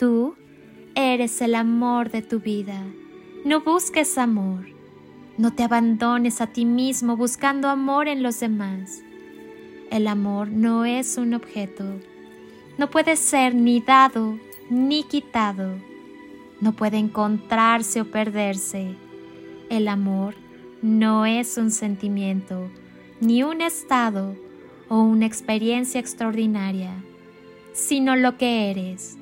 Tú eres el amor de tu vida. No busques amor. No te abandones a ti mismo buscando amor en los demás. El amor no es un objeto. No puede ser ni dado ni quitado. No puede encontrarse o perderse. El amor no es un sentimiento, ni un estado o una experiencia extraordinaria, sino lo que eres,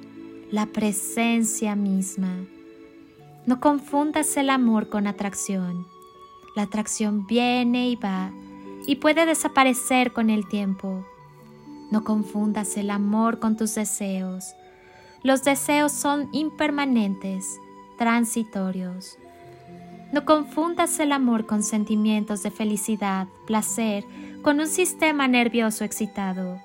la presencia misma. No confundas el amor con atracción. La atracción viene y va y puede desaparecer con el tiempo. No confundas el amor con tus deseos. Los deseos son impermanentes, transitorios. No confundas el amor con sentimientos de felicidad, placer, con un sistema nervioso excitado.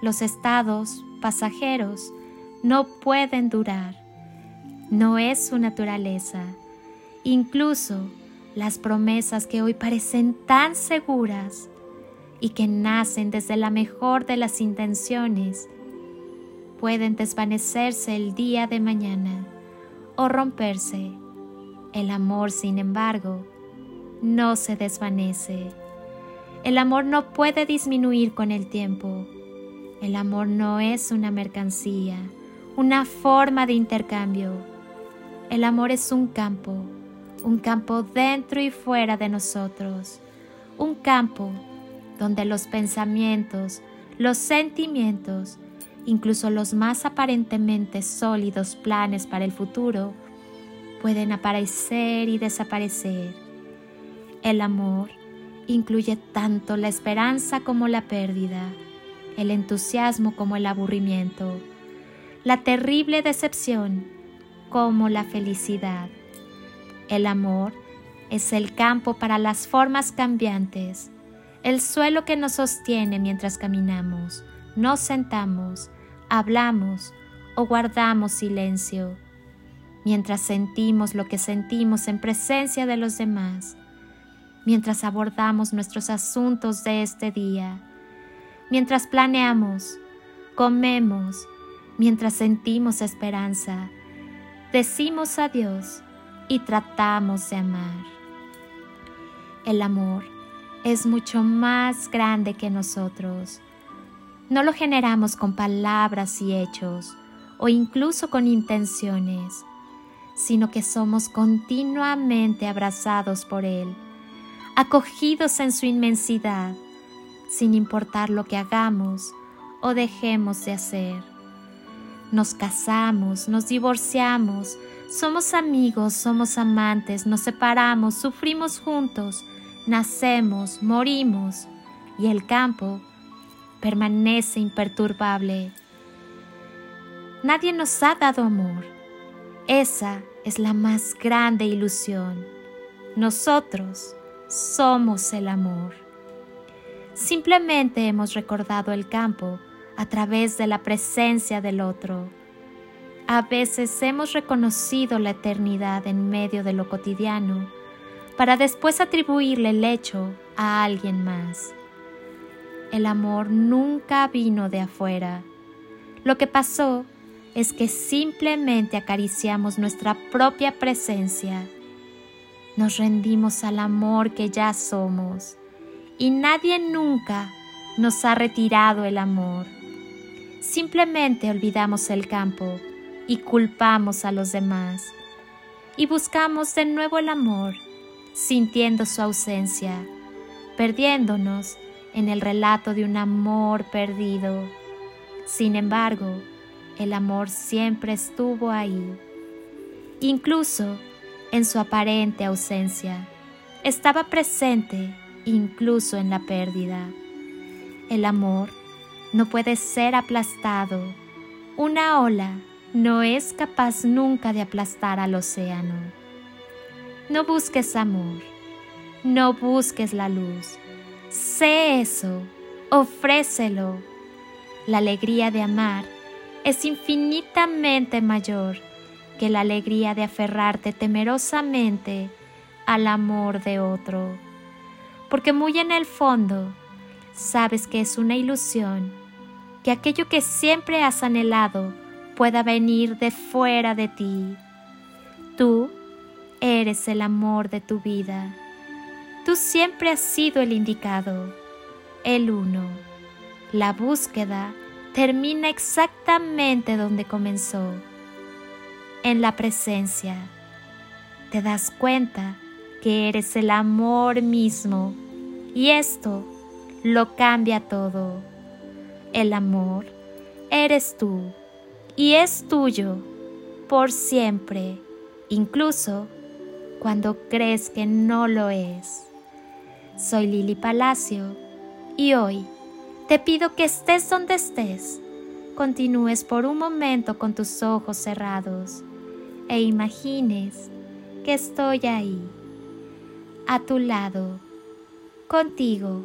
Los estados pasajeros no pueden durar. No es su naturaleza. Incluso las promesas que hoy parecen tan seguras y que nacen desde la mejor de las intenciones, pueden desvanecerse el día de mañana o romperse. El amor, sin embargo, no se desvanece. El amor no puede disminuir con el tiempo. El amor no es una mercancía, una forma de intercambio. El amor es un campo un campo dentro y fuera de nosotros, un campo donde los pensamientos, los sentimientos, incluso los más aparentemente sólidos planes para el futuro, pueden aparecer y desaparecer. El amor incluye tanto la esperanza como la pérdida, el entusiasmo como el aburrimiento, la terrible decepción como la felicidad. El amor es el campo para las formas cambiantes, el suelo que nos sostiene mientras caminamos, nos sentamos, hablamos o guardamos silencio, mientras sentimos lo que sentimos en presencia de los demás, mientras abordamos nuestros asuntos de este día, mientras planeamos, comemos, mientras sentimos esperanza, decimos adiós y tratamos de amar. El amor es mucho más grande que nosotros. No lo generamos con palabras y hechos o incluso con intenciones, sino que somos continuamente abrazados por Él, acogidos en su inmensidad, sin importar lo que hagamos o dejemos de hacer. Nos casamos, nos divorciamos, somos amigos, somos amantes, nos separamos, sufrimos juntos, nacemos, morimos y el campo permanece imperturbable. Nadie nos ha dado amor. Esa es la más grande ilusión. Nosotros somos el amor. Simplemente hemos recordado el campo a través de la presencia del otro. A veces hemos reconocido la eternidad en medio de lo cotidiano para después atribuirle el hecho a alguien más. El amor nunca vino de afuera. Lo que pasó es que simplemente acariciamos nuestra propia presencia. Nos rendimos al amor que ya somos y nadie nunca nos ha retirado el amor. Simplemente olvidamos el campo y culpamos a los demás. Y buscamos de nuevo el amor, sintiendo su ausencia, perdiéndonos en el relato de un amor perdido. Sin embargo, el amor siempre estuvo ahí, incluso en su aparente ausencia. Estaba presente incluso en la pérdida. El amor no puede ser aplastado. Una ola no es capaz nunca de aplastar al océano. No busques amor, no busques la luz. Sé eso, ofrécelo. La alegría de amar es infinitamente mayor que la alegría de aferrarte temerosamente al amor de otro, porque muy en el fondo sabes que es una ilusión, que aquello que siempre has anhelado pueda venir de fuera de ti. Tú eres el amor de tu vida. Tú siempre has sido el indicado, el uno. La búsqueda termina exactamente donde comenzó, en la presencia. Te das cuenta que eres el amor mismo y esto lo cambia todo. El amor eres tú y es tuyo por siempre, incluso cuando crees que no lo es. Soy Lili Palacio y hoy te pido que estés donde estés, continúes por un momento con tus ojos cerrados e imagines que estoy ahí, a tu lado, contigo,